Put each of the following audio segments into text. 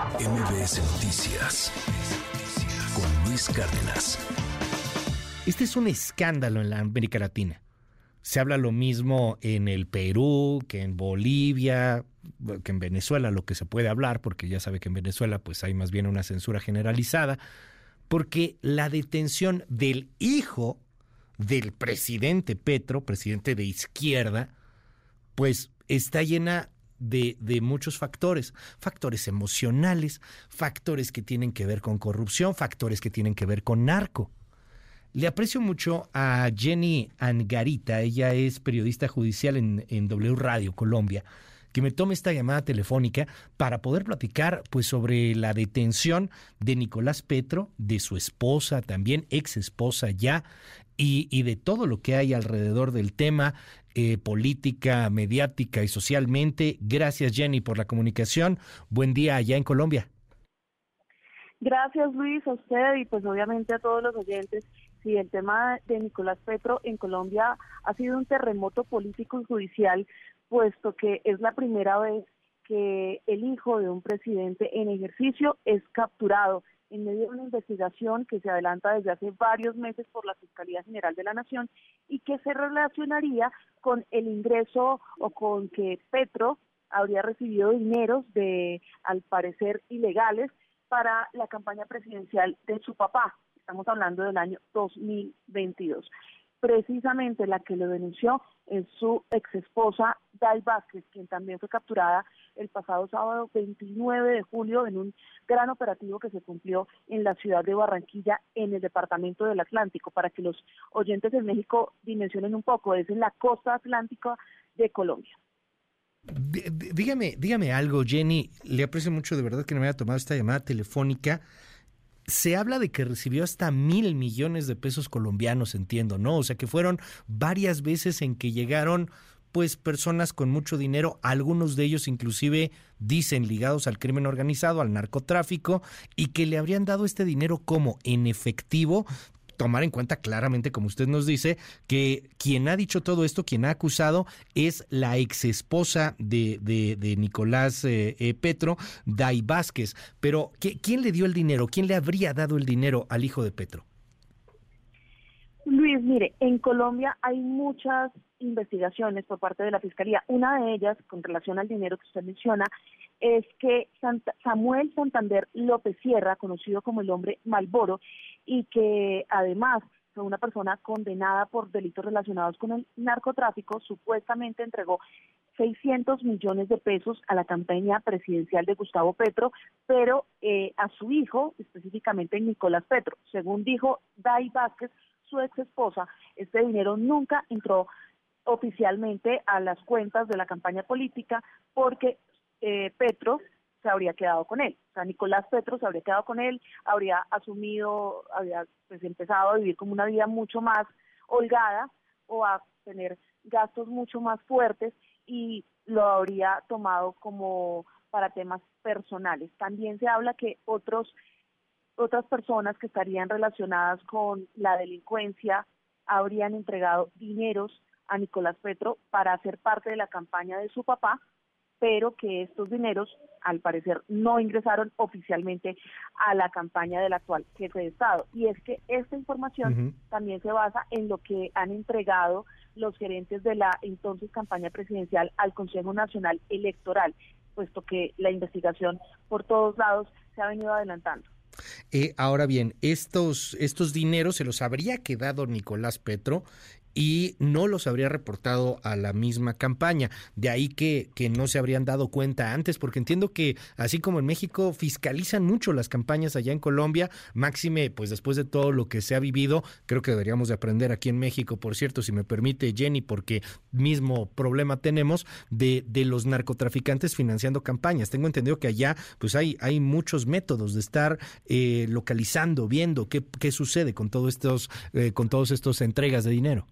MBS Noticias con Luis Cárdenas. Este es un escándalo en la América Latina. Se habla lo mismo en el Perú, que en Bolivia, que en Venezuela, lo que se puede hablar, porque ya sabe que en Venezuela pues hay más bien una censura generalizada, porque la detención del hijo del presidente Petro, presidente de izquierda, pues está llena de, de, muchos factores, factores emocionales, factores que tienen que ver con corrupción, factores que tienen que ver con narco. Le aprecio mucho a Jenny Angarita, ella es periodista judicial en, en W Radio Colombia, que me tome esta llamada telefónica para poder platicar pues sobre la detención de Nicolás Petro, de su esposa, también ex esposa ya, y, y de todo lo que hay alrededor del tema, eh, política, mediática y socialmente. Gracias Jenny por la comunicación. Buen día allá en Colombia. Gracias Luis, a usted y pues obviamente a todos los oyentes. Sí, el tema de Nicolás Petro en Colombia ha sido un terremoto político y judicial, puesto que es la primera vez que el hijo de un presidente en ejercicio es capturado en medio de una investigación que se adelanta desde hace varios meses por la Fiscalía General de la Nación y que se relacionaría con el ingreso o con que Petro habría recibido dineros de, al parecer, ilegales para la campaña presidencial de su papá. Estamos hablando del año 2022 precisamente la que lo denunció es su ex esposa Dai Vázquez, quien también fue capturada el pasado sábado 29 de julio en un gran operativo que se cumplió en la ciudad de Barranquilla, en el departamento del Atlántico, para que los oyentes de México dimensionen un poco, es en la costa atlántica de Colombia. Dígame, dígame algo, Jenny. Le aprecio mucho de verdad que me haya tomado esta llamada telefónica se habla de que recibió hasta mil millones de pesos colombianos, entiendo, ¿no? O sea que fueron varias veces en que llegaron pues personas con mucho dinero, algunos de ellos inclusive dicen ligados al crimen organizado, al narcotráfico, y que le habrían dado este dinero como en efectivo, tomar en cuenta claramente, como usted nos dice, que quien ha dicho todo esto, quien ha acusado, es la ex esposa de, de, Nicolás eh, eh, Petro, Dai Vázquez. Pero, ¿quién le dio el dinero? ¿Quién le habría dado el dinero al hijo de Petro? Luis, mire, en Colombia hay muchas investigaciones por parte de la Fiscalía. Una de ellas, con relación al dinero que usted menciona, es que Samuel Santander López Sierra, conocido como el hombre Malboro, y que además fue una persona condenada por delitos relacionados con el narcotráfico, supuestamente entregó 600 millones de pesos a la campaña presidencial de Gustavo Petro, pero eh, a su hijo, específicamente Nicolás Petro. Según dijo Dai Vázquez, su ex esposa, este dinero nunca entró oficialmente a las cuentas de la campaña política porque eh, Petro se habría quedado con él. O sea, Nicolás Petro se habría quedado con él, habría asumido, habría pues empezado a vivir como una vida mucho más holgada o a tener gastos mucho más fuertes y lo habría tomado como para temas personales. También se habla que otros otras personas que estarían relacionadas con la delincuencia habrían entregado dineros a Nicolás Petro para hacer parte de la campaña de su papá pero que estos dineros, al parecer, no ingresaron oficialmente a la campaña del actual jefe de Estado. Y es que esta información también se basa en lo que han entregado los gerentes de la entonces campaña presidencial al Consejo Nacional Electoral, puesto que la investigación por todos lados se ha venido adelantando. Eh, ahora bien, estos, estos dineros se los habría quedado Nicolás Petro y no los habría reportado a la misma campaña. De ahí que, que, no se habrían dado cuenta antes, porque entiendo que así como en México fiscalizan mucho las campañas allá en Colombia, máxime, pues después de todo lo que se ha vivido, creo que deberíamos de aprender aquí en México, por cierto, si me permite Jenny, porque mismo problema tenemos de, de los narcotraficantes financiando campañas. Tengo entendido que allá pues hay, hay muchos métodos de estar eh, localizando, viendo qué, qué sucede con, todos estos, eh, con todos estos entregas de dinero.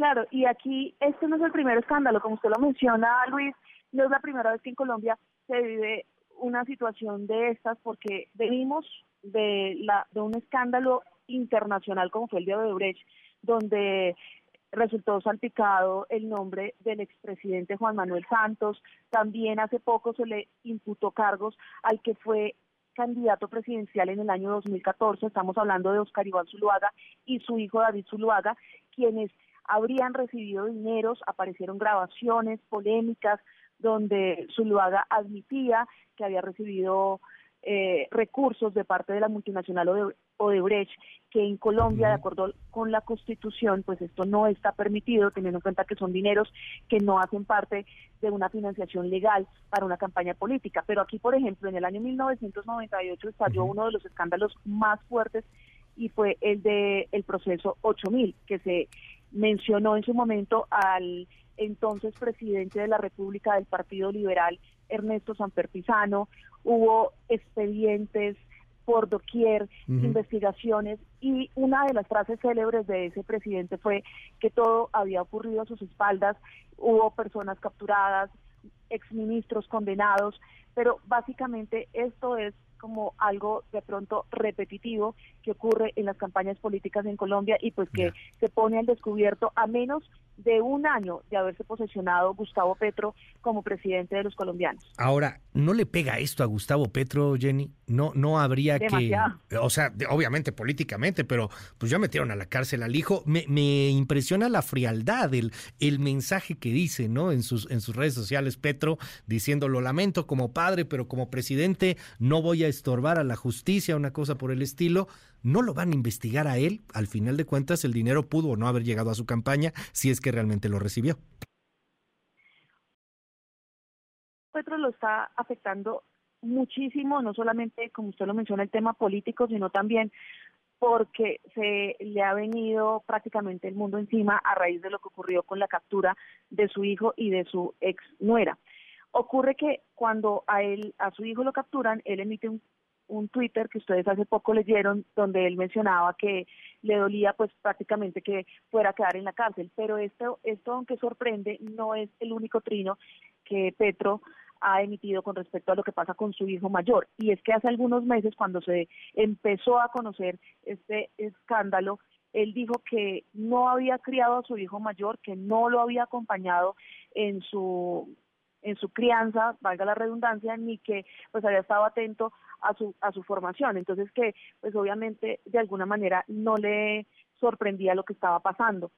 Claro, y aquí este no es el primer escándalo, como usted lo menciona, Luis, no es la primera vez que en Colombia se vive una situación de estas porque venimos de, la, de un escándalo internacional como fue el de Odebrecht, donde resultó salpicado el nombre del expresidente Juan Manuel Santos. También hace poco se le imputó cargos al que fue candidato presidencial en el año 2014. Estamos hablando de Oscar Iván Zuluaga y su hijo David Zuluaga, quienes habrían recibido dineros, aparecieron grabaciones polémicas donde Zuluaga admitía que había recibido eh, recursos de parte de la multinacional Odebrecht, que en Colombia, de acuerdo con la Constitución, pues esto no está permitido, teniendo en cuenta que son dineros que no hacen parte de una financiación legal para una campaña política. Pero aquí, por ejemplo, en el año 1998 estalló uno de los escándalos más fuertes y fue el de el proceso 8000, que se mencionó en su momento al entonces presidente de la República del Partido Liberal, Ernesto Sanfer Pizano, hubo expedientes por doquier, investigaciones, y una de las frases célebres de ese presidente fue que todo había ocurrido a sus espaldas, hubo personas capturadas, exministros condenados, pero básicamente esto es como algo de pronto repetitivo que ocurre en las campañas políticas en Colombia y pues que se pone al descubierto a menos de un año de haberse posesionado Gustavo Petro como presidente de los colombianos. Ahora, ¿no le pega esto a Gustavo Petro, Jenny? No, no habría que, o sea, obviamente políticamente, pero pues ya metieron a la cárcel al hijo. Me, me impresiona la frialdad, el, el mensaje que dice, ¿no? En sus, en sus redes sociales, Petro, diciendo, lo lamento como padre, pero como presidente no voy a estorbar a la justicia, una cosa por el estilo, no lo van a investigar a él. Al final de cuentas, el dinero pudo o no haber llegado a su campaña si es que realmente lo recibió. Petro lo está afectando muchísimo, no solamente, como usted lo menciona, el tema político, sino también porque se le ha venido prácticamente el mundo encima a raíz de lo que ocurrió con la captura de su hijo y de su ex nuera. Ocurre que cuando a él, a su hijo lo capturan, él emite un, un Twitter que ustedes hace poco leyeron, donde él mencionaba que le dolía pues prácticamente que fuera a quedar en la cárcel. Pero esto, esto aunque sorprende, no es el único trino que Petro ha emitido con respecto a lo que pasa con su hijo mayor. Y es que hace algunos meses, cuando se empezó a conocer este escándalo, él dijo que no había criado a su hijo mayor, que no lo había acompañado en su en su crianza, valga la redundancia, ni que pues había estado atento a su a su formación. Entonces que pues obviamente de alguna manera no le sorprendía lo que estaba pasando.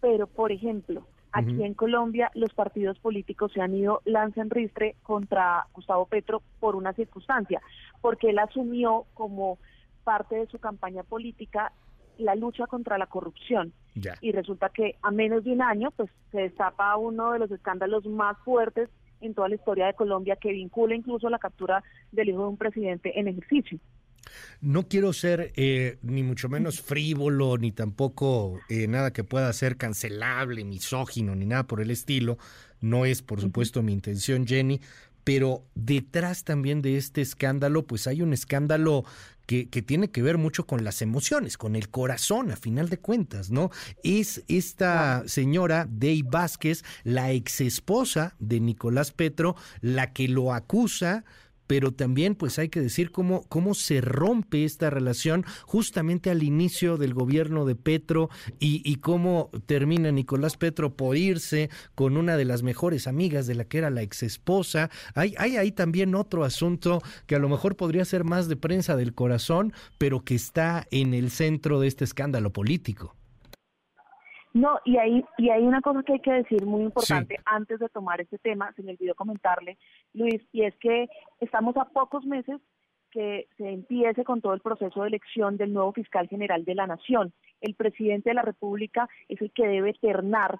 Pero por ejemplo, aquí en Colombia los partidos políticos se han ido lanza en ristre contra Gustavo Petro por una circunstancia, porque él asumió como parte de su campaña política la lucha contra la corrupción. Y resulta que a menos de un año, pues se destapa uno de los escándalos más fuertes en toda la historia de Colombia que vincula incluso la captura del hijo de un presidente en ejercicio. No quiero ser eh, ni mucho menos frívolo, ni tampoco eh, nada que pueda ser cancelable, misógino, ni nada por el estilo. No es, por supuesto, mi intención, Jenny, pero detrás también de este escándalo, pues hay un escándalo que, que, tiene que ver mucho con las emociones, con el corazón, a final de cuentas, ¿no? Es esta señora, Dey Vázquez, la exesposa de Nicolás Petro, la que lo acusa pero también pues hay que decir cómo, cómo se rompe esta relación justamente al inicio del gobierno de Petro y, y cómo termina Nicolás Petro por irse con una de las mejores amigas de la que era la exesposa. Hay, hay ahí también otro asunto que a lo mejor podría ser más de prensa del corazón, pero que está en el centro de este escándalo político. No, y hay, y hay una cosa que hay que decir muy importante antes de tomar este tema, se me olvidó comentarle, Luis, y es que estamos a pocos meses que se empiece con todo el proceso de elección del nuevo fiscal general de la Nación. El presidente de la República es el que debe ternar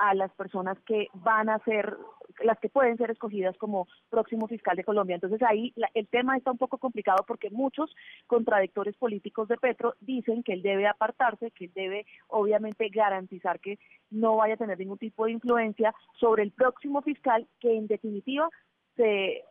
a las personas que van a ser, las que pueden ser escogidas como próximo fiscal de Colombia. Entonces ahí el tema está un poco complicado porque muchos contradictores políticos de Petro dicen que él debe apartarse, que él debe obviamente garantizar que no vaya a tener ningún tipo de influencia sobre el próximo fiscal que en definitiva se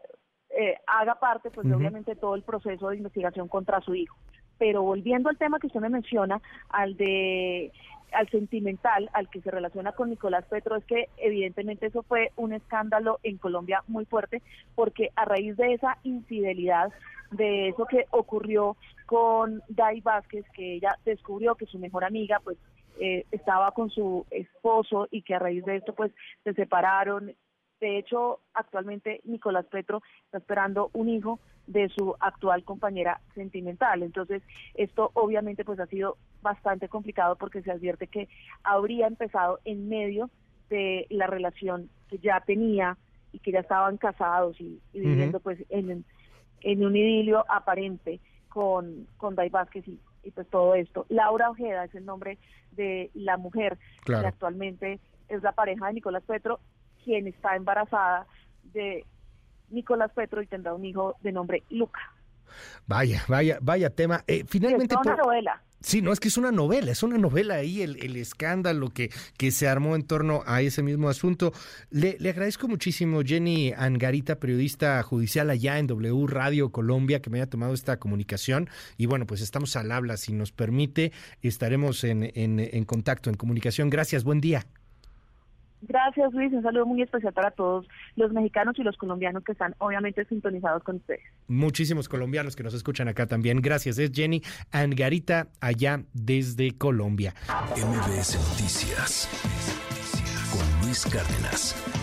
eh, haga parte pues obviamente todo el proceso de investigación contra su hijo. Pero volviendo al tema que usted me menciona, al de al sentimental, al que se relaciona con Nicolás Petro, es que evidentemente eso fue un escándalo en Colombia muy fuerte, porque a raíz de esa infidelidad, de eso que ocurrió con Dai Vázquez, que ella descubrió que su mejor amiga, pues eh, estaba con su esposo y que a raíz de esto pues se separaron. De hecho, actualmente Nicolás Petro está esperando un hijo de su actual compañera sentimental. Entonces, esto obviamente pues ha sido bastante complicado porque se advierte que habría empezado en medio de la relación que ya tenía y que ya estaban casados y, viviendo pues en, en un idilio aparente con, con Day Vázquez y, pues todo esto. Laura Ojeda es el nombre de la mujer que actualmente es la pareja de Nicolás Petro, quien está embarazada de Nicolás Petro y tendrá un hijo de nombre Luca. Vaya, vaya, vaya tema. Eh, finalmente. Es una novela. Sí, no, es que es una novela, es una novela ahí, el, escándalo que, que se armó en torno a ese mismo asunto. Le, le, agradezco muchísimo, Jenny Angarita, periodista judicial allá en W Radio Colombia, que me haya tomado esta comunicación. Y bueno, pues estamos al habla, si nos permite, estaremos en, en, en contacto, en comunicación. Gracias, buen día. Gracias, Luis. Un saludo muy especial para todos los mexicanos y los colombianos que están obviamente sintonizados con ustedes. Muchísimos colombianos que nos escuchan acá también. Gracias. Es Jenny Angarita, allá desde Colombia. MBS Noticias con Luis Cárdenas.